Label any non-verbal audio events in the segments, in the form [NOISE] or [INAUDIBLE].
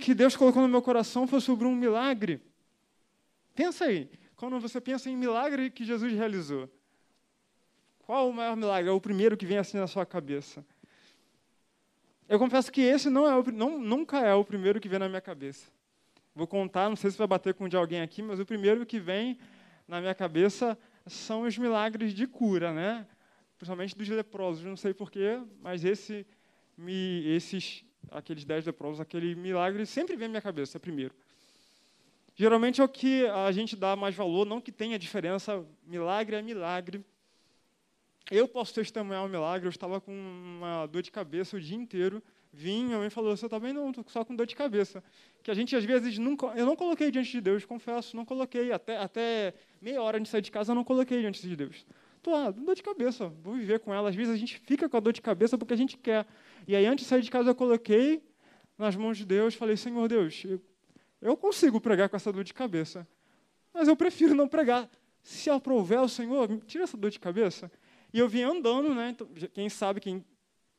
que Deus colocou no meu coração foi sobre um milagre. Pensa aí, quando você pensa em milagre que Jesus realizou, qual o maior milagre? É o primeiro que vem assim na sua cabeça. Eu confesso que esse não é o, não, nunca é o primeiro que vem na minha cabeça. Vou contar, não sei se vai bater com o de alguém aqui, mas o primeiro que vem na minha cabeça são os milagres de cura, né? Principalmente dos leprosos, não sei porquê, mas esse, me, esses, aqueles dez leprosos, aquele milagre sempre vem na minha cabeça primeiro. Geralmente é o que a gente dá mais valor, não que tenha diferença, milagre é milagre. Eu posso testemunhar um milagre, eu estava com uma dor de cabeça o dia inteiro, vim, minha mãe falou, você está bem? Não, estou só com dor de cabeça. Que a gente, às vezes, nunca, eu não coloquei diante de Deus, confesso, não coloquei. Até, até meia hora de sair de casa, eu não coloquei diante de Deus. Estou ah, dor de cabeça, vou viver com ela. Às vezes a gente fica com a dor de cabeça porque a gente quer. E aí, antes de sair de casa, eu coloquei nas mãos de Deus, falei, Senhor Deus, eu, consigo pregar com essa dor de cabeça, mas eu prefiro não pregar. Se aprover o Senhor, tira essa dor de cabeça. E eu vim andando, né? Então, quem sabe, quem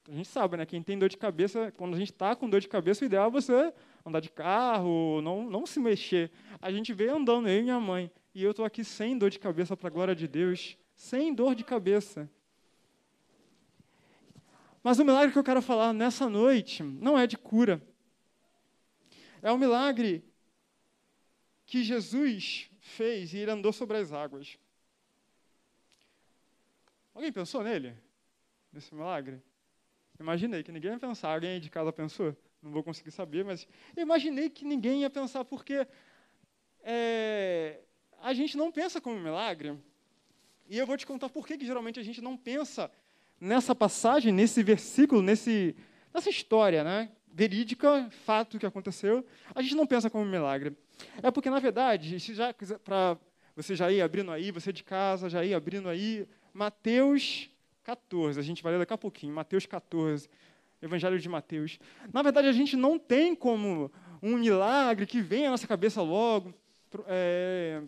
a gente sabe, né? Quem tem dor de cabeça, quando a gente está com dor de cabeça, o ideal é você andar de carro, não, não se mexer. A gente veio andando, eu e minha mãe. E eu estou aqui sem dor de cabeça, para a glória de Deus. Sem dor de cabeça. Mas o milagre que eu quero falar nessa noite não é de cura. É um milagre que Jesus fez e ele andou sobre as águas. Alguém pensou nele? Nesse milagre? Imaginei que ninguém ia pensar. Alguém aí de casa pensou? Não vou conseguir saber, mas imaginei que ninguém ia pensar, porque é, a gente não pensa como milagre. E eu vou te contar por que, que geralmente a gente não pensa nessa passagem, nesse versículo, nesse, nessa história, né? Verídica, fato que aconteceu, a gente não pensa como milagre. É porque, na verdade, para você já ir abrindo aí, você de casa, já ir abrindo aí, Mateus 14, a gente vai ler daqui a pouquinho, Mateus 14, Evangelho de Mateus. Na verdade, a gente não tem como um milagre que vem à nossa cabeça logo, é,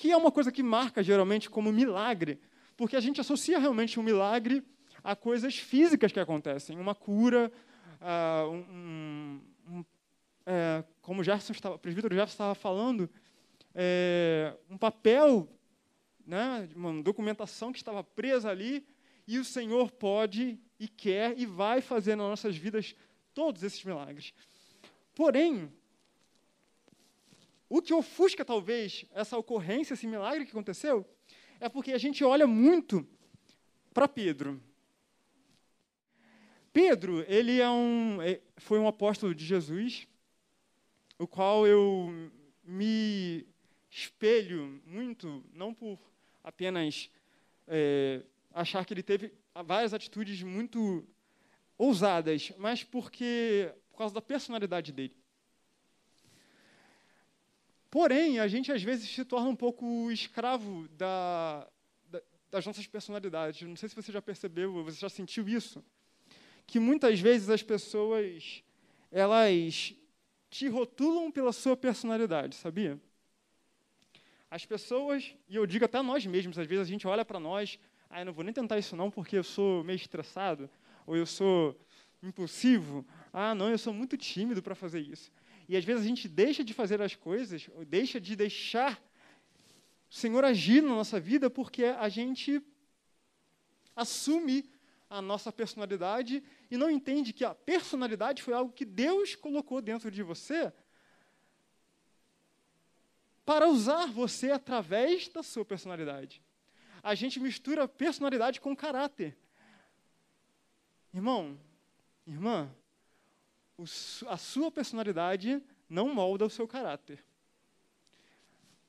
que é uma coisa que marca geralmente como milagre, porque a gente associa realmente um milagre a coisas físicas que acontecem, uma cura, uh, um, um, é, como o, Jefferson estava, o presbítero Jefferson estava falando, é, um papel né, uma documentação que estava presa ali, e o Senhor pode e quer e vai fazer nas nossas vidas todos esses milagres. Porém, o que ofusca talvez essa ocorrência, esse milagre que aconteceu, é porque a gente olha muito para Pedro. Pedro, ele é um, é, foi um apóstolo de Jesus, o qual eu me espelho muito, não por apenas é, achar que ele teve várias atitudes muito ousadas, mas porque por causa da personalidade dele. Porém, a gente às vezes se torna um pouco escravo da, da, das nossas personalidades. Não sei se você já percebeu, você já sentiu isso, que muitas vezes as pessoas elas te rotulam pela sua personalidade, sabia? As pessoas, e eu digo até nós mesmos, às vezes a gente olha para nós, ah, eu não vou nem tentar isso não porque eu sou meio estressado, ou eu sou impulsivo, ah, não, eu sou muito tímido para fazer isso. E às vezes a gente deixa de fazer as coisas, ou deixa de deixar o Senhor agir na nossa vida porque a gente assume a nossa personalidade e não entende que a personalidade foi algo que Deus colocou dentro de você para usar você através da sua personalidade. A gente mistura personalidade com caráter. Irmão, irmã, a sua personalidade não molda o seu caráter.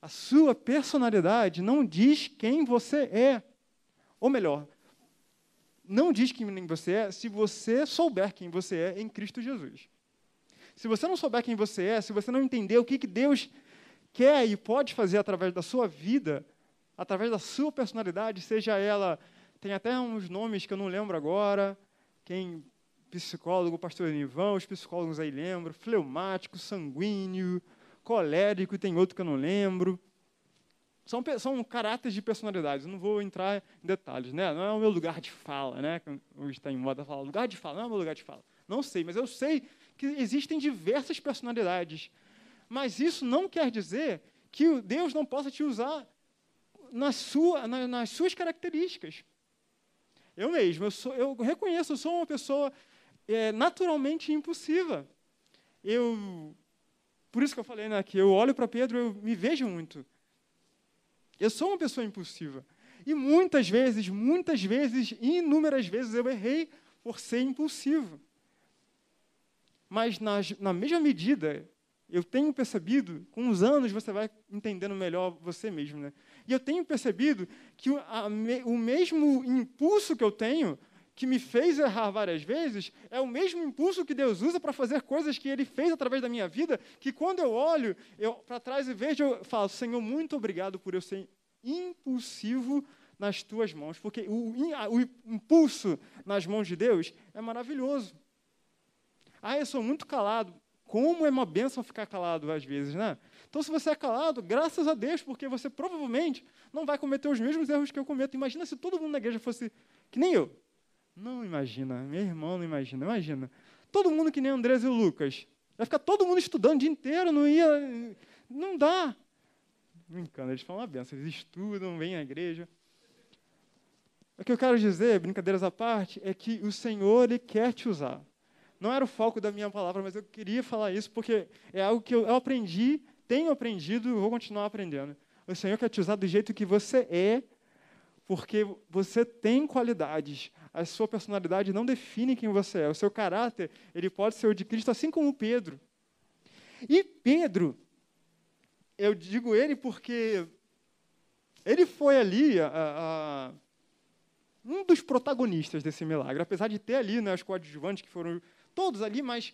A sua personalidade não diz quem você é. Ou melhor, não diz quem você é se você souber quem você é em Cristo Jesus. Se você não souber quem você é, se você não entender o que, que Deus quer e pode fazer através da sua vida, através da sua personalidade, seja ela. Tem até uns nomes que eu não lembro agora. Quem psicólogo, pastor Nivão, os psicólogos aí lembram, fleumático, sanguíneo, colérico, tem outro que eu não lembro. São, são caráteres de personalidades, eu não vou entrar em detalhes, né? Não é o meu lugar de fala, né? Hoje está em moda falar lugar de fala, não é o meu lugar de fala. Não sei, mas eu sei que existem diversas personalidades. Mas isso não quer dizer que Deus não possa te usar na sua, na, nas suas características. Eu mesmo, eu, sou, eu reconheço, eu sou uma pessoa é, naturalmente impulsiva. Eu, por isso que eu falei né, que eu olho para Pedro, eu me vejo muito. Eu sou uma pessoa impulsiva. E muitas vezes, muitas vezes, inúmeras vezes eu errei por ser impulsivo. Mas na mesma medida, eu tenho percebido, com os anos você vai entendendo melhor você mesmo, né? E eu tenho percebido que o, a, o mesmo impulso que eu tenho, que me fez errar várias vezes, é o mesmo impulso que Deus usa para fazer coisas que Ele fez através da minha vida, que quando eu olho para trás e vejo, eu falo, Senhor, muito obrigado por eu ser impulsivo nas tuas mãos, porque o, o impulso nas mãos de Deus é maravilhoso. Ah, eu sou muito calado. Como é uma benção ficar calado às vezes, né? Então, se você é calado, graças a Deus, porque você provavelmente não vai cometer os mesmos erros que eu cometo. Imagina se todo mundo na igreja fosse que nem eu. Não imagina, meu irmão não imagina, imagina. Todo mundo que nem Andrés e o Lucas. Vai ficar todo mundo estudando o dia inteiro, não ia. Não dá. Brincando, eles falam uma benção, eles estudam, vêm à igreja. O que eu quero dizer, brincadeiras à parte, é que o Senhor ele quer te usar. Não era o foco da minha palavra, mas eu queria falar isso porque é algo que eu aprendi, tenho aprendido e vou continuar aprendendo. O Senhor quer te usar do jeito que você é, porque você tem qualidades. A sua personalidade não define quem você é. O seu caráter, ele pode ser o de Cristo, assim como Pedro. E Pedro, eu digo ele porque ele foi ali a, a, um dos protagonistas desse milagre, apesar de ter ali né, os coadjuvantes que foram todos ali, mas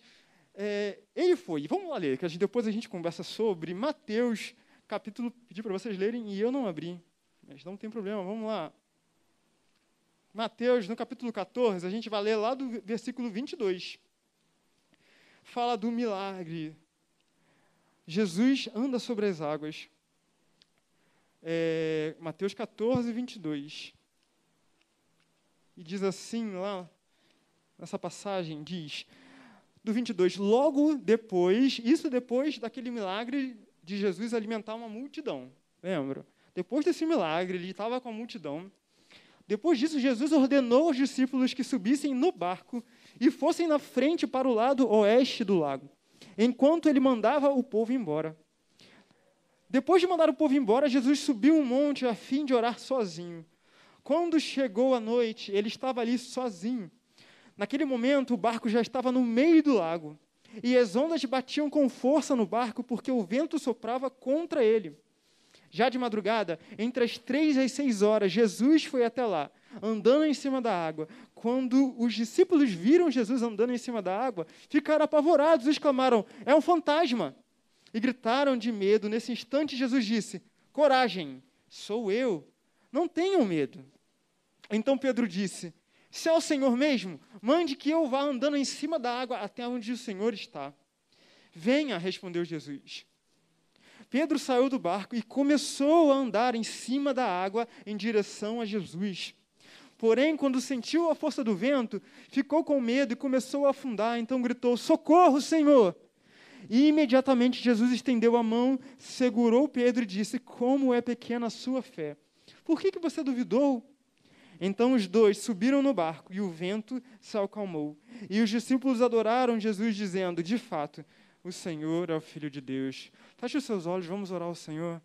é, ele foi. Vamos lá ler, que depois a gente conversa sobre Mateus, capítulo, pedi para vocês lerem e eu não abri, mas não tem problema, vamos lá. Mateus, no capítulo 14, a gente vai ler lá do versículo 22. Fala do milagre. Jesus anda sobre as águas. É, Mateus 14, 22. E diz assim lá, nessa passagem, diz, do 22, logo depois, isso depois daquele milagre de Jesus alimentar uma multidão, lembra? Depois desse milagre, ele estava com a multidão. Depois disso, Jesus ordenou aos discípulos que subissem no barco e fossem na frente para o lado oeste do lago, enquanto ele mandava o povo embora. Depois de mandar o povo embora, Jesus subiu um monte a fim de orar sozinho. Quando chegou a noite, ele estava ali sozinho. Naquele momento, o barco já estava no meio do lago, e as ondas batiam com força no barco porque o vento soprava contra ele. Já de madrugada, entre as três e as seis horas, Jesus foi até lá, andando em cima da água. Quando os discípulos viram Jesus andando em cima da água, ficaram apavorados exclamaram: É um fantasma! E gritaram de medo. Nesse instante, Jesus disse: Coragem, sou eu, não tenham medo. Então Pedro disse: se é o Senhor mesmo, mande que eu vá andando em cima da água até onde o Senhor está. Venha, respondeu Jesus. Pedro saiu do barco e começou a andar em cima da água em direção a Jesus. Porém, quando sentiu a força do vento, ficou com medo e começou a afundar. Então gritou: Socorro, Senhor! E imediatamente Jesus estendeu a mão, segurou Pedro e disse: Como é pequena a sua fé! Por que, que você duvidou? Então os dois subiram no barco e o vento se acalmou. E os discípulos adoraram Jesus, dizendo: De fato, o Senhor é o Filho de Deus. Feche os seus olhos, vamos orar ao Senhor.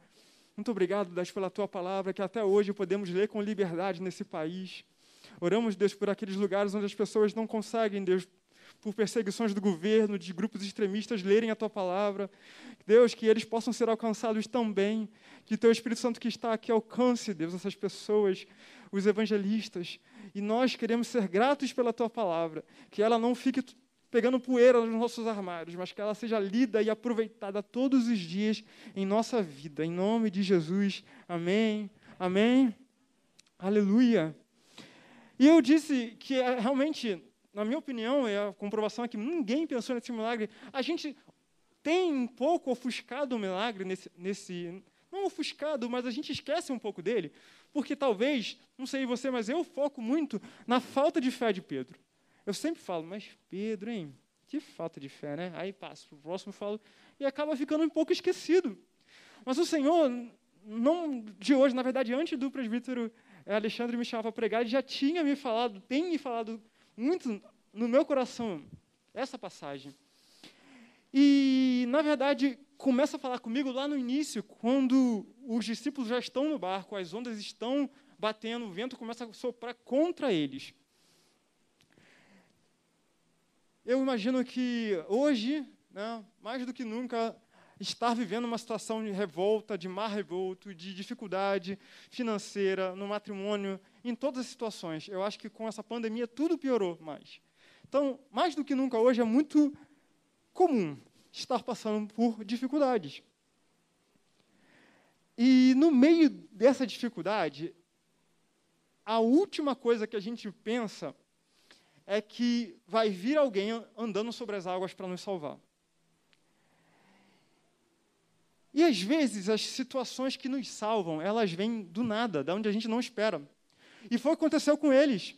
Muito obrigado, Deus, pela tua palavra, que até hoje podemos ler com liberdade nesse país. Oramos, Deus, por aqueles lugares onde as pessoas não conseguem, Deus, por perseguições do governo, de grupos extremistas, lerem a tua palavra. Deus, que eles possam ser alcançados também. Que teu Espírito Santo que está aqui alcance, Deus, essas pessoas os evangelistas. E nós queremos ser gratos pela tua palavra, que ela não fique pegando poeira nos nossos armários, mas que ela seja lida e aproveitada todos os dias em nossa vida. Em nome de Jesus. Amém. Amém. Aleluia. E eu disse que é, realmente, na minha opinião, é a comprovação é que ninguém pensou nesse milagre. A gente tem um pouco ofuscado o milagre nesse, nesse não ofuscado, mas a gente esquece um pouco dele, porque talvez, não sei você, mas eu foco muito na falta de fé de Pedro. Eu sempre falo, mas Pedro, hein? que falta de fé, né? Aí passo para o próximo falo, e acaba ficando um pouco esquecido. Mas o Senhor, não de hoje, na verdade, antes do presbítero Alexandre me chamar para pregar, ele já tinha me falado, tem me falado muito no meu coração essa passagem. E, na verdade, começa a falar comigo lá no início, quando os discípulos já estão no barco, as ondas estão batendo, o vento começa a soprar contra eles. Eu imagino que hoje, né, mais do que nunca, estar vivendo uma situação de revolta, de mar revolto, de dificuldade financeira, no matrimônio, em todas as situações. Eu acho que com essa pandemia tudo piorou mais. Então, mais do que nunca hoje é muito comum estar passando por dificuldades. E no meio dessa dificuldade, a última coisa que a gente pensa é que vai vir alguém andando sobre as águas para nos salvar. E às vezes as situações que nos salvam, elas vêm do nada, da onde a gente não espera. E foi o que aconteceu com eles.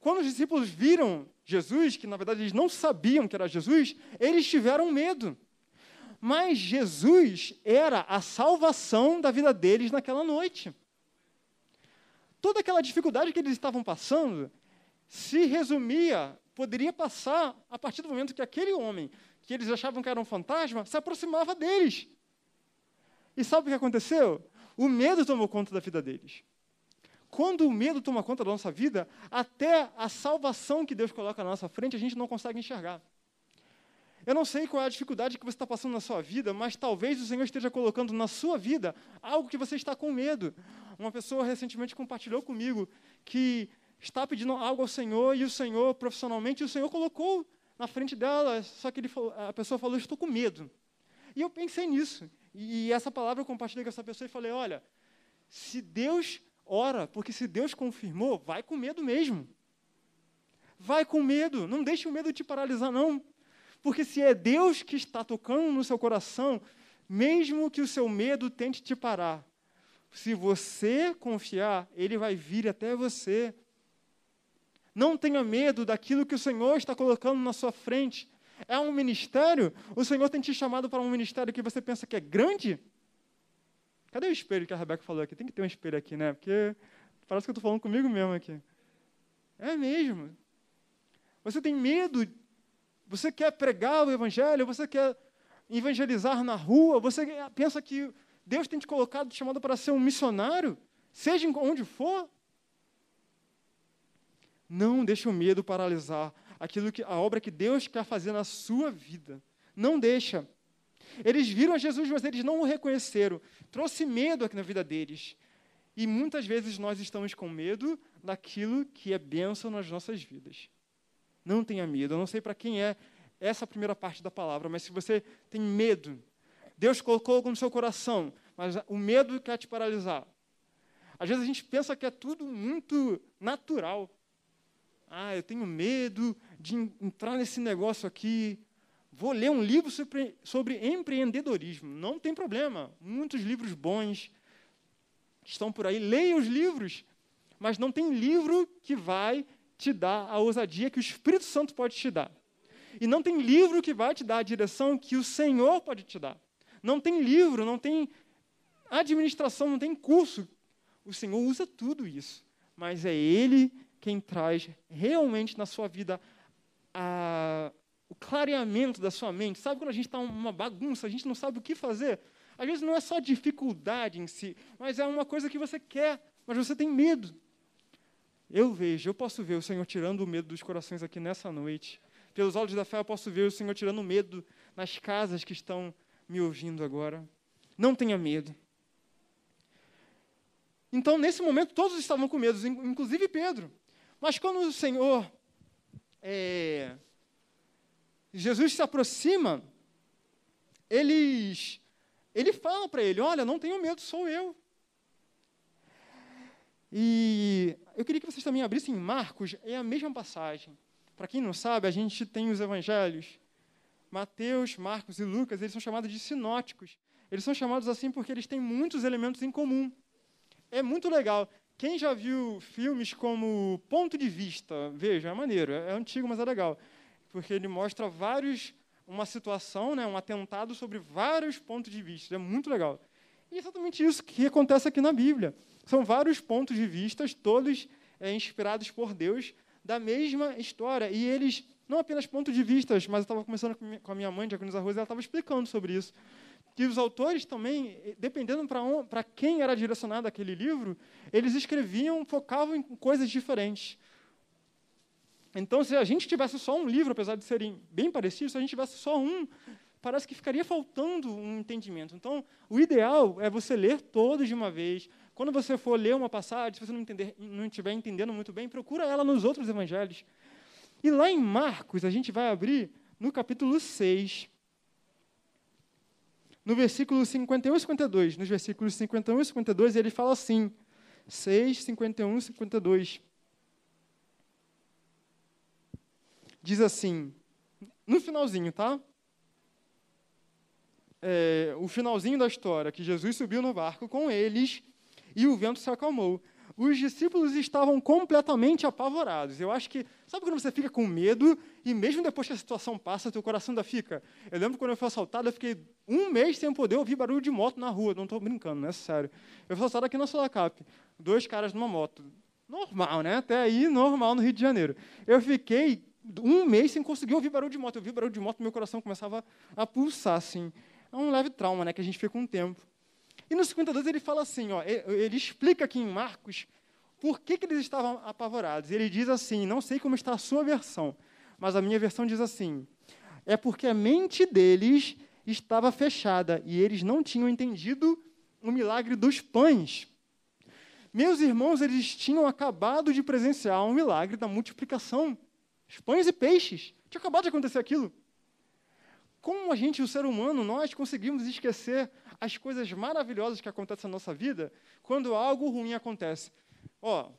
Quando os discípulos viram Jesus, que na verdade eles não sabiam que era Jesus, eles tiveram medo. Mas Jesus era a salvação da vida deles naquela noite. Toda aquela dificuldade que eles estavam passando se resumia, poderia passar a partir do momento que aquele homem, que eles achavam que era um fantasma, se aproximava deles. E sabe o que aconteceu? O medo tomou conta da vida deles. Quando o medo toma conta da nossa vida, até a salvação que Deus coloca na nossa frente, a gente não consegue enxergar. Eu não sei qual é a dificuldade que você está passando na sua vida, mas talvez o Senhor esteja colocando na sua vida algo que você está com medo. Uma pessoa recentemente compartilhou comigo que está pedindo algo ao Senhor e o Senhor, profissionalmente, o Senhor colocou na frente dela, só que falou, a pessoa falou: Estou com medo. E eu pensei nisso. E essa palavra eu compartilhei com essa pessoa e falei: Olha, se Deus ora, porque se Deus confirmou, vai com medo mesmo. Vai com medo, não deixe o medo te paralisar, não. Porque se é Deus que está tocando no seu coração, mesmo que o seu medo tente te parar, se você confiar, ele vai vir até você. Não tenha medo daquilo que o Senhor está colocando na sua frente. É um ministério? O Senhor tem te chamado para um ministério que você pensa que é grande? Cadê o espelho que a Rebeca falou aqui? Tem que ter um espelho aqui, né? Porque parece que eu estou falando comigo mesmo aqui. É mesmo. Você tem medo, você quer pregar o evangelho, você quer evangelizar na rua, você pensa que Deus tem te colocado, chamado para ser um missionário, seja onde for. Não deixe o medo paralisar aquilo que a obra que Deus quer fazer na sua vida. Não deixa. Eles viram Jesus, mas eles não o reconheceram. Trouxe medo aqui na vida deles. E muitas vezes nós estamos com medo daquilo que é bênção nas nossas vidas. Não tenha medo. Eu não sei para quem é essa primeira parte da palavra, mas se você tem medo, Deus colocou no seu coração, mas o medo quer te paralisar. Às vezes a gente pensa que é tudo muito natural. Ah, eu tenho medo de entrar nesse negócio aqui. Vou ler um livro sobre, sobre empreendedorismo. Não tem problema. Muitos livros bons estão por aí. Leia os livros. Mas não tem livro que vai te dar a ousadia que o Espírito Santo pode te dar. E não tem livro que vai te dar a direção que o Senhor pode te dar. Não tem livro, não tem administração, não tem curso. O Senhor usa tudo isso. Mas é Ele quem traz realmente na sua vida a, o clareamento da sua mente. Sabe quando a gente está uma bagunça, a gente não sabe o que fazer? Às vezes não é só dificuldade em si, mas é uma coisa que você quer, mas você tem medo. Eu vejo, eu posso ver o Senhor tirando o medo dos corações aqui nessa noite. Pelos olhos da fé, eu posso ver o Senhor tirando o medo nas casas que estão me ouvindo agora. Não tenha medo. Então, nesse momento, todos estavam com medo, inclusive Pedro. Mas quando o Senhor, é, Jesus se aproxima, eles, ele fala para ele: Olha, não tenho medo, sou eu. E eu queria que vocês também abrissem Marcos, é a mesma passagem. Para quem não sabe, a gente tem os evangelhos. Mateus, Marcos e Lucas, eles são chamados de sinóticos. Eles são chamados assim porque eles têm muitos elementos em comum. É muito legal. Quem já viu filmes como Ponto de Vista, veja, é maneiro, é antigo, mas é legal. porque ele mostra vários, uma situação, né, um atentado sobre vários pontos de vista. É muito legal. E é exatamente isso que acontece aqui na Bíblia. São vários pontos de vista, todos é, inspirados por Deus, da mesma história. E eles, não apenas pontos de vista, mas eu estava conversando com a minha mãe, Diaconisa Rosa, ela estava explicando sobre isso. Que os autores também, eh, dependendo para quem era direcionado aquele livro, eles escreviam, focavam em coisas diferentes. Então, se a gente tivesse só um livro, apesar de serem bem parecidos, se a gente tivesse só um, parece que ficaria faltando um entendimento. Então, o ideal é você ler todos de uma vez. Quando você for ler uma passagem, se você não, entender, não estiver entendendo muito bem, procura ela nos outros evangelhos. E lá em Marcos, a gente vai abrir no capítulo 6, no versículo 51 e 52. Nos versículos 51 e 52, ele fala assim: 6, 51 e 52. diz assim, no finalzinho, tá? É, o finalzinho da história, que Jesus subiu no barco com eles e o vento se acalmou. Os discípulos estavam completamente apavorados. Eu acho que, sabe quando você fica com medo e mesmo depois que a situação passa, teu coração ainda fica? Eu lembro quando eu fui assaltado, eu fiquei um mês sem poder ouvir barulho de moto na rua. Não estou brincando, não é sério. Eu fui assaltado aqui na Solacap. Dois caras numa moto. Normal, né? Até aí, normal no Rio de Janeiro. Eu fiquei um mês sem conseguir ouvir barulho de moto. Eu vi barulho de moto, meu coração começava a pulsar, assim. É um leve trauma, né, que a gente fica um tempo. E no 52 ele fala assim, ó, ele explica aqui em Marcos por que, que eles estavam apavorados. Ele diz assim, não sei como está a sua versão, mas a minha versão diz assim, é porque a mente deles estava fechada e eles não tinham entendido o milagre dos pães. Meus irmãos, eles tinham acabado de presenciar um milagre da multiplicação pães e peixes. Tinha acabado de acontecer aquilo. Como a gente, o ser humano, nós conseguimos esquecer as coisas maravilhosas que acontecem na nossa vida quando algo ruim acontece? Ó,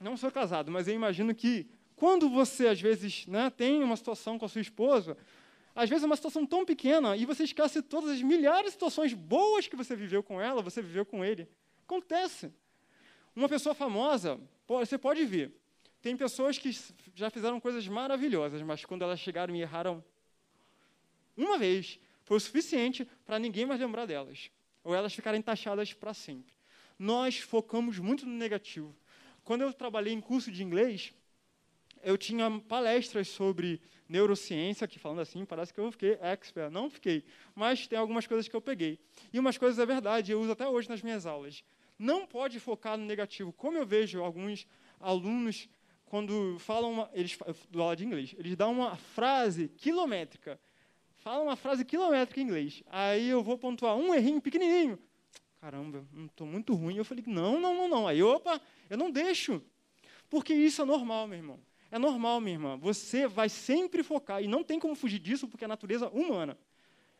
não sou casado, mas eu imagino que quando você, às vezes, né, tem uma situação com a sua esposa, às vezes é uma situação tão pequena e você esquece todas as milhares de situações boas que você viveu com ela, você viveu com ele. Acontece. Uma pessoa famosa, você pode ver, tem pessoas que já fizeram coisas maravilhosas, mas quando elas chegaram e erraram uma vez, foi o suficiente para ninguém mais lembrar delas, ou elas ficarem taxadas para sempre. Nós focamos muito no negativo. Quando eu trabalhei em curso de inglês, eu tinha palestras sobre neurociência, que falando assim, parece que eu fiquei expert. Não fiquei, mas tem algumas coisas que eu peguei. E umas coisas é verdade, eu uso até hoje nas minhas aulas. Não pode focar no negativo. Como eu vejo alguns alunos quando falam, uma, eles do aula de inglês, eles dão uma frase quilométrica. Falam uma frase quilométrica em inglês. Aí eu vou pontuar um errinho pequenininho. Caramba, estou muito ruim. Eu falei, não, não, não, não. Aí, opa, eu não deixo. Porque isso é normal, meu irmão. É normal, minha irmã. Você vai sempre focar, e não tem como fugir disso, porque é a natureza humana.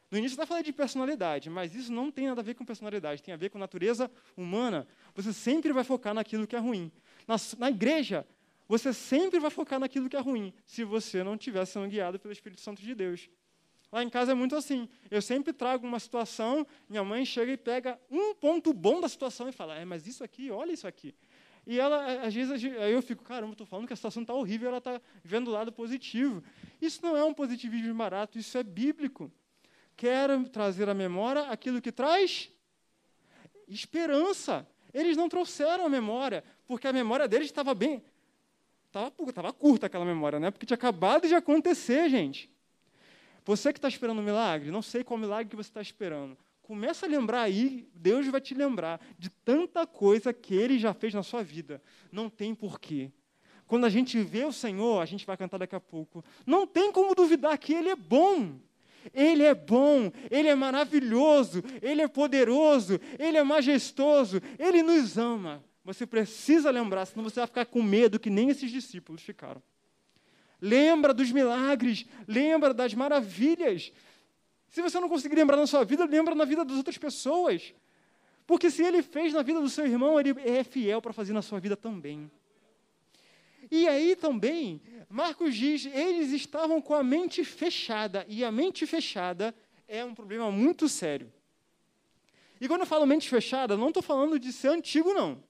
No início eu falei de personalidade, mas isso não tem nada a ver com personalidade, tem a ver com natureza humana. Você sempre vai focar naquilo que é ruim. Na, na igreja, você sempre vai focar naquilo que é ruim, se você não estiver sendo guiado pelo Espírito Santo de Deus. Lá em casa é muito assim. Eu sempre trago uma situação, minha mãe chega e pega um ponto bom da situação e fala: é, mas isso aqui, olha isso aqui. E ela, às vezes, eu fico, caramba, estou falando que a situação está horrível, ela está vendo o lado positivo. Isso não é um positivismo barato, isso é bíblico. Quero trazer à memória aquilo que traz esperança. Eles não trouxeram a memória, porque a memória deles estava bem, Estava tava curta aquela memória, né? Porque tinha acabado de acontecer, gente. Você que está esperando um milagre, não sei qual milagre que você está esperando. Começa a lembrar aí, Deus vai te lembrar de tanta coisa que Ele já fez na sua vida. Não tem porquê. Quando a gente vê o Senhor, a gente vai cantar daqui a pouco. Não tem como duvidar que Ele é bom. Ele é bom, Ele é maravilhoso, Ele é poderoso, Ele é majestoso, Ele nos ama. Você precisa lembrar, senão você vai ficar com medo que nem esses discípulos ficaram. Lembra dos milagres, lembra das maravilhas. Se você não conseguir lembrar na sua vida, lembra na vida das outras pessoas. Porque se ele fez na vida do seu irmão, ele é fiel para fazer na sua vida também. E aí também, Marcos diz, eles estavam com a mente fechada, e a mente fechada é um problema muito sério. E quando eu falo mente fechada, não estou falando de ser antigo, não.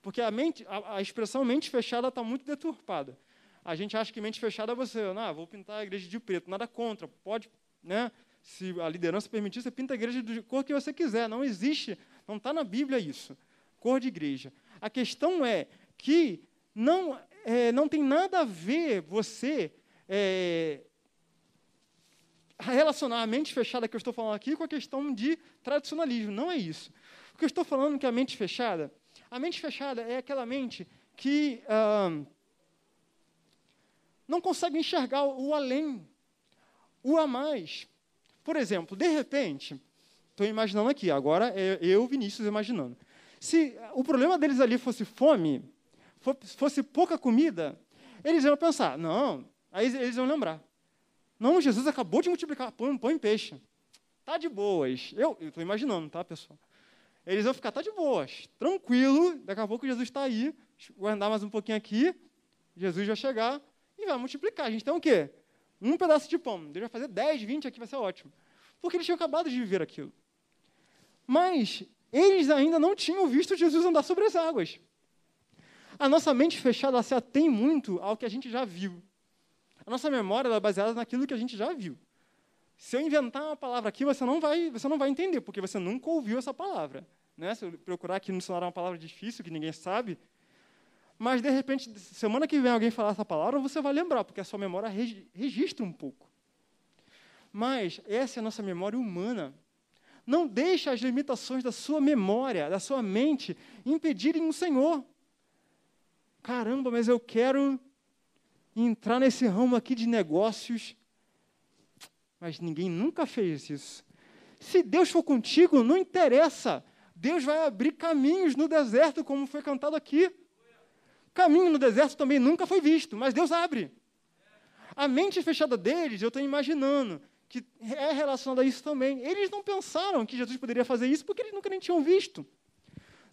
Porque a, mente, a, a expressão mente fechada está muito deturpada. A gente acha que mente fechada é você, não, vou pintar a igreja de preto, nada contra, pode, né? Se a liderança permitir, você pinta a igreja de cor que você quiser. Não existe, não está na Bíblia isso, cor de igreja. A questão é que não, é, não tem nada a ver você é, relacionar a mente fechada que eu estou falando aqui com a questão de tradicionalismo. Não é isso. O que eu estou falando que a mente fechada, a mente fechada é aquela mente que ah, não consegue enxergar o além, o a mais. Por exemplo, de repente, estou imaginando aqui, agora é eu, Vinícius, imaginando. Se o problema deles ali fosse fome, fosse pouca comida, eles iam pensar, não, aí eles iam lembrar. Não, Jesus acabou de multiplicar pão, pão e peixe. Tá de boas. Eu estou imaginando, tá, pessoal? Eles vão ficar, tá de boas, tranquilo, daqui a pouco Jesus está aí, vou andar mais um pouquinho aqui, Jesus vai chegar vai multiplicar. A gente tem o quê? Um pedaço de pão. Deus vai fazer 10, 20 aqui, vai ser ótimo. Porque eles tinham acabado de viver aquilo. Mas eles ainda não tinham visto Jesus andar sobre as águas. A nossa mente fechada se atém muito ao que a gente já viu. A nossa memória é baseada naquilo que a gente já viu. Se eu inventar uma palavra aqui, você não vai, você não vai entender, porque você nunca ouviu essa palavra. Né? Se eu procurar aqui no celular uma palavra difícil que ninguém sabe, mas de repente, semana que vem alguém falar essa palavra, você vai lembrar, porque a sua memória registra um pouco. Mas essa é a nossa memória humana. Não deixe as limitações da sua memória, da sua mente, impedirem o Senhor. Caramba, mas eu quero entrar nesse ramo aqui de negócios mas ninguém nunca fez isso. Se Deus for contigo, não interessa. Deus vai abrir caminhos no deserto, como foi cantado aqui. Caminho no deserto também nunca foi visto, mas Deus abre. A mente fechada deles, eu estou imaginando que é relacionada a isso também. Eles não pensaram que Jesus poderia fazer isso porque eles nunca nem tinham visto.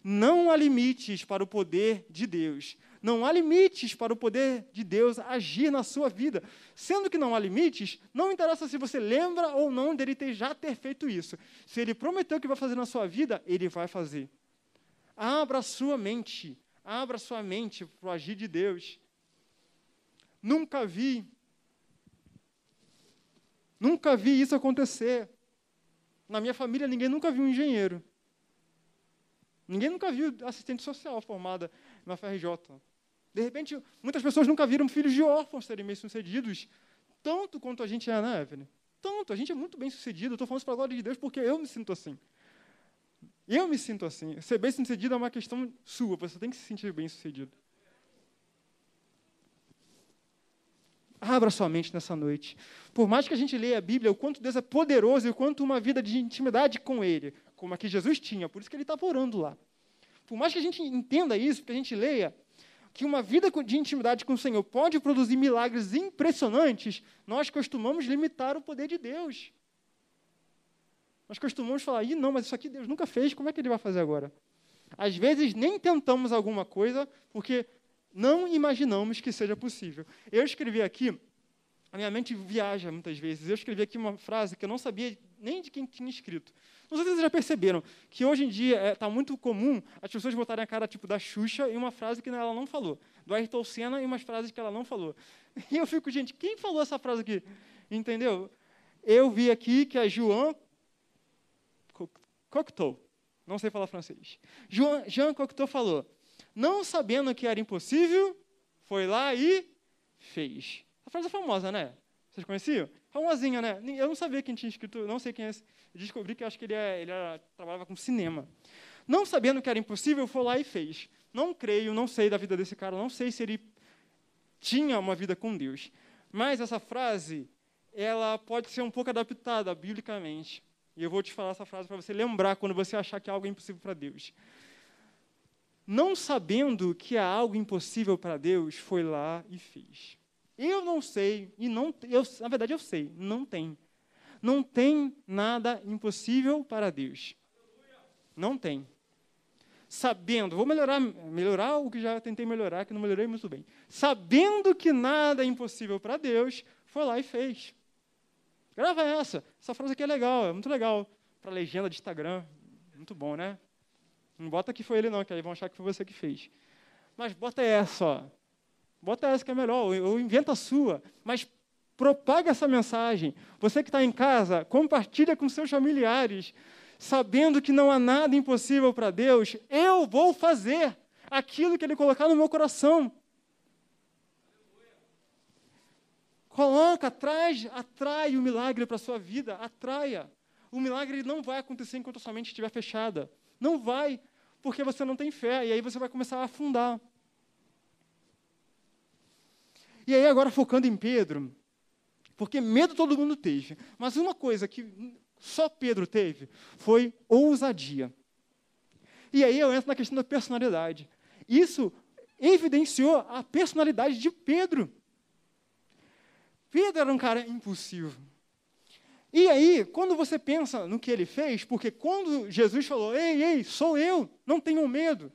Não há limites para o poder de Deus. Não há limites para o poder de Deus agir na sua vida. Sendo que não há limites, não interessa se você lembra ou não dele ter, já ter feito isso. Se ele prometeu que vai fazer na sua vida, ele vai fazer. Abra a sua mente. Abra sua mente para o agir de Deus. Nunca vi. Nunca vi isso acontecer. Na minha família, ninguém nunca viu um engenheiro. Ninguém nunca viu assistente social formada na FRJ. De repente, muitas pessoas nunca viram filhos de órfãos serem bem-sucedidos, tanto quanto a gente é, né, Evelyn? Tanto, a gente é muito bem-sucedido. Estou falando isso para a glória de Deus porque eu me sinto assim. Eu me sinto assim. Ser bem-sucedido é uma questão sua, você tem que se sentir bem-sucedido. Abra sua mente nessa noite. Por mais que a gente leia a Bíblia, o quanto Deus é poderoso e o quanto uma vida de intimidade com Ele, como a que Jesus tinha, por isso que Ele estava orando lá. Por mais que a gente entenda isso, que a gente leia, que uma vida de intimidade com o Senhor pode produzir milagres impressionantes, nós costumamos limitar o poder de Deus. Nós costumamos falar, Ih, não, mas isso aqui Deus nunca fez, como é que Ele vai fazer agora? Às vezes nem tentamos alguma coisa porque não imaginamos que seja possível. Eu escrevi aqui, a minha mente viaja muitas vezes, eu escrevi aqui uma frase que eu não sabia nem de quem tinha escrito. Não sei se vocês já perceberam que hoje em dia está é, muito comum as pessoas botarem a cara tipo da Xuxa e uma frase que ela não falou, do Ayrton Senna e umas frases que ela não falou. [LAUGHS] E eu fico, gente, quem falou essa frase aqui? Entendeu? Eu vi aqui que a Joan Cocteau, não sei falar francês, Joan, Jean Cocteau falou, não sabendo que era impossível, foi lá e fez. A frase é famosa, né? Vocês conheciam? Famosinha, né? Eu não sabia quem tinha escrito, não sei quem é esse. descobri que acho que ele, é, ele era, trabalhava com cinema. Não sabendo que era impossível, foi lá e fez. Não creio, não sei da vida desse cara, não sei se ele tinha uma vida com Deus. Mas essa frase, ela pode ser um pouco adaptada biblicamente. E eu vou te falar essa frase para você lembrar quando você achar que algo é impossível para Deus. Não sabendo que há algo impossível para Deus, foi lá e fez. Eu não sei, e não, eu, na verdade eu sei, não tem. Não tem nada impossível para Deus. Não tem. Sabendo, vou melhorar, melhorar o que já tentei melhorar, que não melhorei muito bem. Sabendo que nada é impossível para Deus, foi lá e fez. Grava essa. Essa frase aqui é legal, é muito legal. Para legenda de Instagram. Muito bom, né? Não bota que foi ele não, que aí vão achar que foi você que fez. Mas bota essa, ó. bota essa que é melhor, ou, inventa a sua. Mas propaga essa mensagem. Você que está em casa, compartilha com seus familiares, sabendo que não há nada impossível para Deus. Eu vou fazer aquilo que Ele colocar no meu coração. Coloca, traz, atrai o milagre para a sua vida, atraia. O milagre não vai acontecer enquanto a sua mente estiver fechada. Não vai, porque você não tem fé, e aí você vai começar a afundar. E aí, agora focando em Pedro, porque medo todo mundo teve, mas uma coisa que só Pedro teve foi ousadia. E aí eu entro na questão da personalidade. Isso evidenciou a personalidade de Pedro. Pedro era um cara impulsivo. E aí, quando você pensa no que ele fez, porque quando Jesus falou, ei, ei, sou eu, não tenham medo.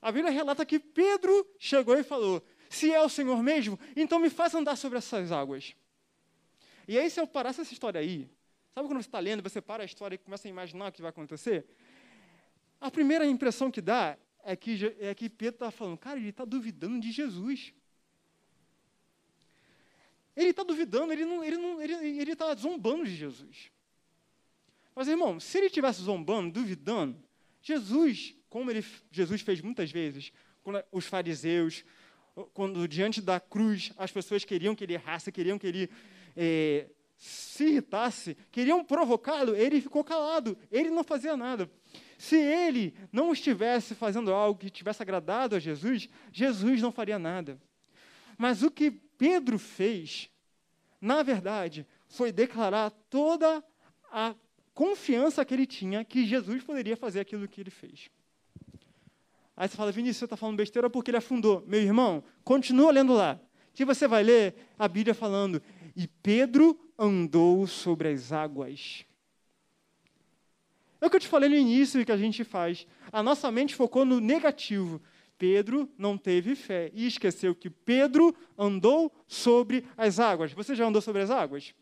A Bíblia relata que Pedro chegou e falou, se é o Senhor mesmo, então me faz andar sobre essas águas. E aí, se eu parasse essa história aí, sabe quando você está lendo, você para a história e começa a imaginar o que vai acontecer? A primeira impressão que dá é que, é que Pedro está falando, cara, ele está duvidando de Jesus. Ele está duvidando, ele não, ele não, ele está zombando de Jesus. Mas, irmão, se ele estivesse zombando, duvidando, Jesus, como ele, Jesus fez muitas vezes, quando os fariseus, quando diante da cruz as pessoas queriam que ele errasse, queriam que ele é, se irritasse, queriam provocá-lo, ele ficou calado, ele não fazia nada. Se ele não estivesse fazendo algo que tivesse agradado a Jesus, Jesus não faria nada. Mas o que Pedro fez, na verdade, foi declarar toda a confiança que ele tinha que Jesus poderia fazer aquilo que ele fez. Aí você fala, Vinícius, você está falando besteira porque ele afundou. Meu irmão, continua lendo lá. Que você vai ler a Bíblia falando, e Pedro andou sobre as águas. É o que eu te falei no início que a gente faz. A nossa mente focou no negativo. Pedro não teve fé e esqueceu que Pedro andou sobre as águas. Você já andou sobre as águas?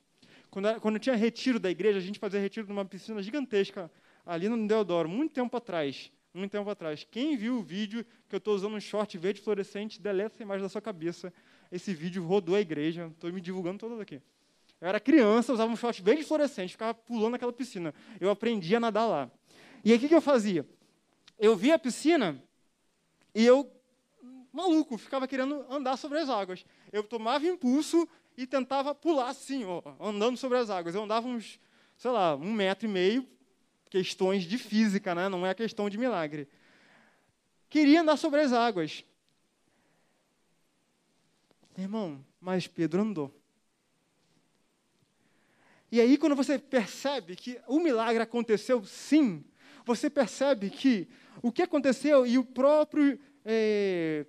Quando, quando tinha retiro da igreja, a gente fazia retiro numa piscina gigantesca ali no Deodoro, muito tempo atrás. Muito tempo atrás. Quem viu o vídeo que eu estou usando um short verde fluorescente, deleta essa imagem da sua cabeça. Esse vídeo rodou a igreja. Estou me divulgando todo aqui. Eu era criança, usava um short verde fluorescente, ficava pulando naquela piscina. Eu aprendi a nadar lá. E aí o que, que eu fazia? Eu via a piscina e eu, maluco, ficava querendo andar sobre as águas. Eu tomava impulso e tentava pular assim, ó, andando sobre as águas. Eu andava uns, sei lá, um metro e meio, questões de física, né? não é questão de milagre. Queria andar sobre as águas. Irmão, mas Pedro andou. E aí, quando você percebe que o milagre aconteceu, sim, você percebe que o que aconteceu e o próprio é,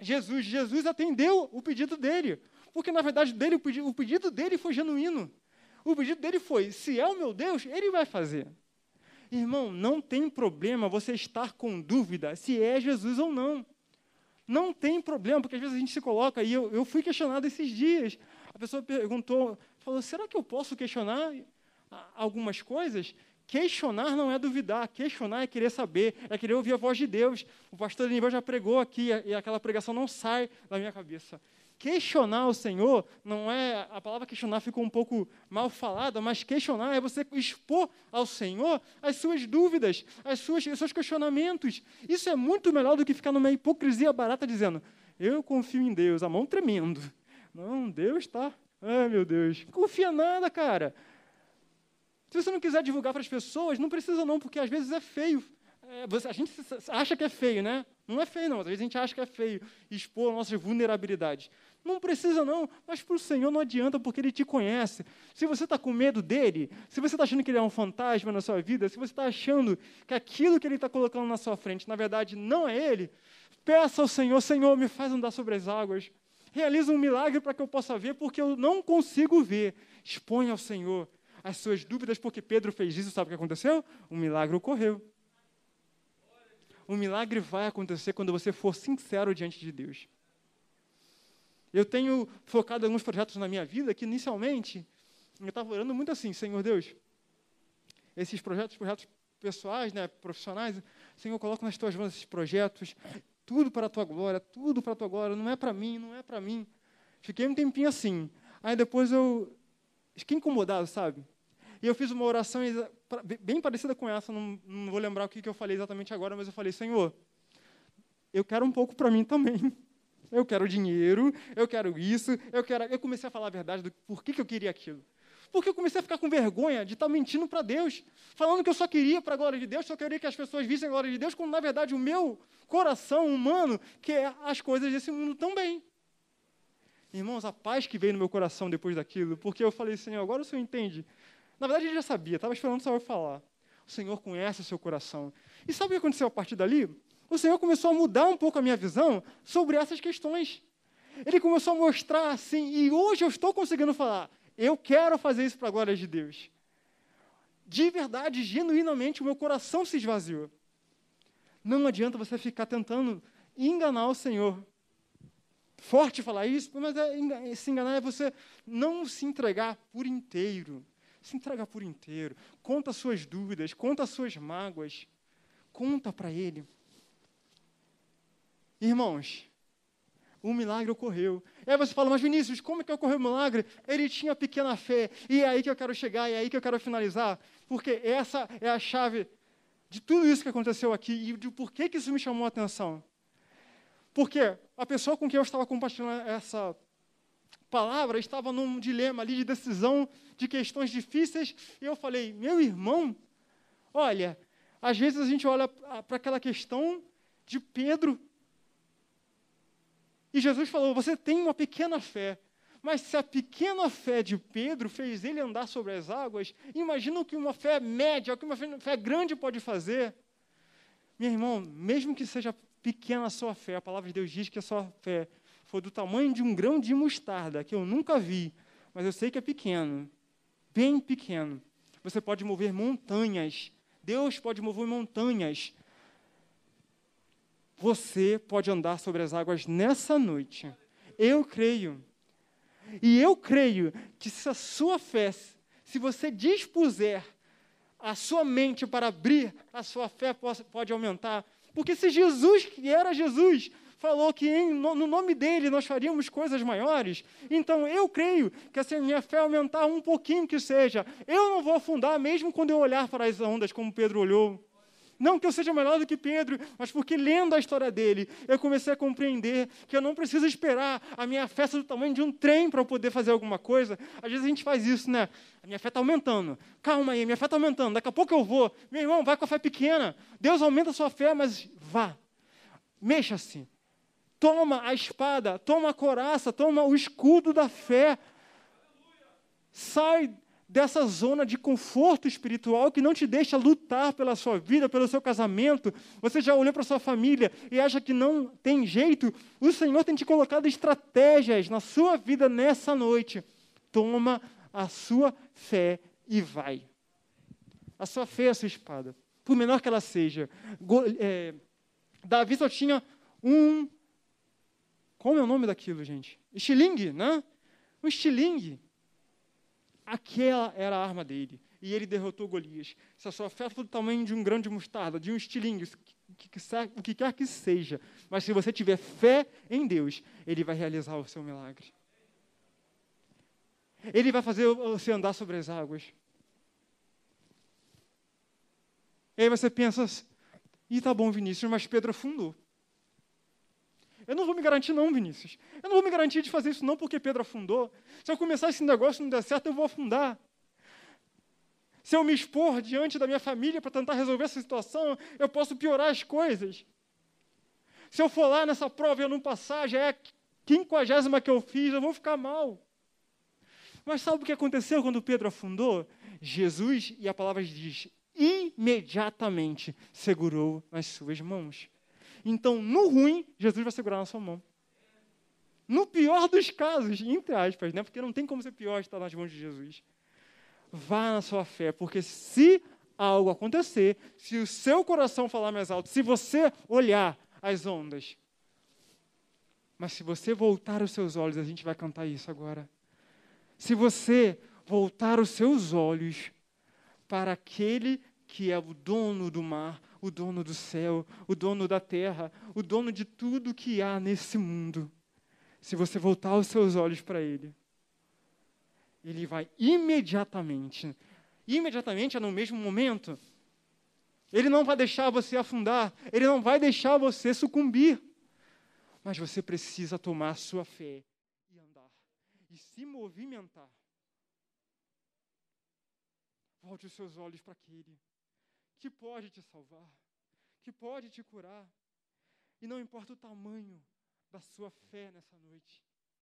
Jesus, Jesus atendeu o pedido dele, porque na verdade dele, o, pedido, o pedido dele foi genuíno. O pedido dele foi: se é o meu Deus, ele vai fazer. Irmão, não tem problema você estar com dúvida se é Jesus ou não. Não tem problema, porque às vezes a gente se coloca, e eu, eu fui questionado esses dias. A pessoa perguntou, falou: será que eu posso questionar algumas coisas? Questionar não é duvidar, questionar é querer saber, é querer ouvir a voz de Deus. O pastor Daniel já pregou aqui e aquela pregação não sai da minha cabeça. Questionar o Senhor não é. A palavra questionar ficou um pouco mal falada, mas questionar é você expor ao Senhor as suas dúvidas, as suas, os seus questionamentos. Isso é muito melhor do que ficar numa hipocrisia barata dizendo: Eu confio em Deus, a mão tremendo. Não, Deus está. Ai, meu Deus. Confia nada, cara. Se você não quiser divulgar para as pessoas, não precisa não, porque às vezes é feio. É, a gente acha que é feio, né? Não é feio, não. Às vezes a gente acha que é feio expor nossas vulnerabilidades. Não precisa, não. Mas para o Senhor não adianta, porque Ele te conhece. Se você está com medo dele, se você está achando que Ele é um fantasma na sua vida, se você está achando que aquilo que Ele está colocando na sua frente, na verdade, não é Ele, peça ao Senhor, Senhor, me faz andar sobre as águas. Realiza um milagre para que eu possa ver, porque eu não consigo ver. Expõe ao Senhor as suas dúvidas, porque Pedro fez isso, sabe o que aconteceu? Um milagre ocorreu. O milagre vai acontecer quando você for sincero diante de Deus. Eu tenho focado alguns projetos na minha vida que, inicialmente, eu estava orando muito assim, Senhor Deus, esses projetos, projetos pessoais, né, profissionais, Senhor, coloca nas tuas mãos esses projetos, tudo para a tua glória, tudo para a tua glória, não é para mim, não é para mim. Fiquei um tempinho assim. Aí depois eu fiquei incomodado, sabe? E eu fiz uma oração bem parecida com essa, não, não vou lembrar o que eu falei exatamente agora, mas eu falei, Senhor, eu quero um pouco para mim também. Eu quero dinheiro, eu quero isso, eu quero. Eu comecei a falar a verdade do porquê que eu queria aquilo. Porque eu comecei a ficar com vergonha de estar mentindo para Deus, falando que eu só queria para a glória de Deus, só queria que as pessoas vissem a glória de Deus, quando na verdade o meu coração humano quer as coisas desse mundo também. Irmãos, a paz que veio no meu coração depois daquilo, porque eu falei, Senhor, agora o Senhor entende. Na verdade, ele já sabia, estava esperando o Senhor falar. O Senhor conhece o seu coração. E sabe o que aconteceu a partir dali? O Senhor começou a mudar um pouco a minha visão sobre essas questões. Ele começou a mostrar assim, e hoje eu estou conseguindo falar, eu quero fazer isso para a glória de Deus. De verdade, genuinamente, o meu coração se esvaziou. Não adianta você ficar tentando enganar o Senhor. Forte falar isso, mas é, se enganar é você não se entregar por inteiro. Se entregar por inteiro. Conta as suas dúvidas, conta as suas mágoas. Conta para Ele. Irmãos, o milagre ocorreu. E aí você fala, mas Vinícius, como é que ocorreu o milagre? Ele tinha pequena fé. E é aí que eu quero chegar, e é aí que eu quero finalizar. Porque essa é a chave de tudo isso que aconteceu aqui e de por que, que isso me chamou a atenção. Porque a pessoa com quem eu estava compartilhando essa palavra estava num dilema ali de decisão de questões difíceis, e eu falei, meu irmão, olha, às vezes a gente olha para aquela questão de Pedro e Jesus falou: Você tem uma pequena fé. Mas se a pequena fé de Pedro fez ele andar sobre as águas, imagina o que uma fé média, o que uma fé grande pode fazer. Meu irmão, mesmo que seja pequena a sua fé, a palavra de Deus diz que a sua fé for do tamanho de um grão de mostarda, que eu nunca vi, mas eu sei que é pequeno, bem pequeno. Você pode mover montanhas. Deus pode mover montanhas você pode andar sobre as águas nessa noite. Eu creio. E eu creio que se a sua fé, se você dispuser a sua mente para abrir, a sua fé pode aumentar. Porque se Jesus, que era Jesus, falou que em, no nome dele nós faríamos coisas maiores, então eu creio que se a minha fé aumentar um pouquinho que seja, eu não vou afundar mesmo quando eu olhar para as ondas como Pedro olhou. Não que eu seja melhor do que Pedro, mas porque lendo a história dele, eu comecei a compreender que eu não preciso esperar a minha fé ser do tamanho de um trem para eu poder fazer alguma coisa. Às vezes a gente faz isso, né? A minha fé está aumentando. Calma aí, minha fé está aumentando. Daqui a pouco eu vou. Meu irmão, vai com a fé pequena. Deus aumenta a sua fé, mas vá. Mexa-se. Toma a espada, toma a coraça, toma o escudo da fé. Sai dessa zona de conforto espiritual que não te deixa lutar pela sua vida, pelo seu casamento. Você já olhou para sua família e acha que não tem jeito? O Senhor tem te colocado estratégias na sua vida nessa noite. Toma a sua fé e vai. A sua fé é a sua espada, por menor que ela seja. É, Davi só tinha um. Como é o nome daquilo, gente? Estilingue, né? Um estilingue. Aquela era a arma dele. E ele derrotou Golias. Se a sua fé for do tamanho de um grão de mostarda, de um estilingue, o que, que, que quer que seja, mas se você tiver fé em Deus, Ele vai realizar o seu milagre. Ele vai fazer você andar sobre as águas. E aí você pensa, e tá bom, Vinícius, mas Pedro afundou. Eu não vou me garantir, não, Vinícius. Eu não vou me garantir de fazer isso, não, porque Pedro afundou. Se eu começar esse negócio e não der certo, eu vou afundar. Se eu me expor diante da minha família para tentar resolver essa situação, eu posso piorar as coisas. Se eu for lá nessa prova e eu não passar, já é a quinquagésima que eu fiz, eu vou ficar mal. Mas sabe o que aconteceu quando Pedro afundou? Jesus, e a palavra diz, imediatamente segurou nas suas mãos. Então, no ruim, Jesus vai segurar na sua mão. No pior dos casos, entre aspas, né? porque não tem como ser pior estar nas mãos de Jesus. Vá na sua fé, porque se algo acontecer, se o seu coração falar mais alto, se você olhar as ondas, mas se você voltar os seus olhos, a gente vai cantar isso agora. Se você voltar os seus olhos para aquele que é o dono do mar, o dono do céu, o dono da terra, o dono de tudo que há nesse mundo, se você voltar os seus olhos para Ele, Ele vai imediatamente, imediatamente é no mesmo momento, Ele não vai deixar você afundar, Ele não vai deixar você sucumbir, mas você precisa tomar sua fé e andar, e se movimentar. Volte os seus olhos para aquele que pode te salvar, que pode te curar. E não importa o tamanho da sua fé nessa noite.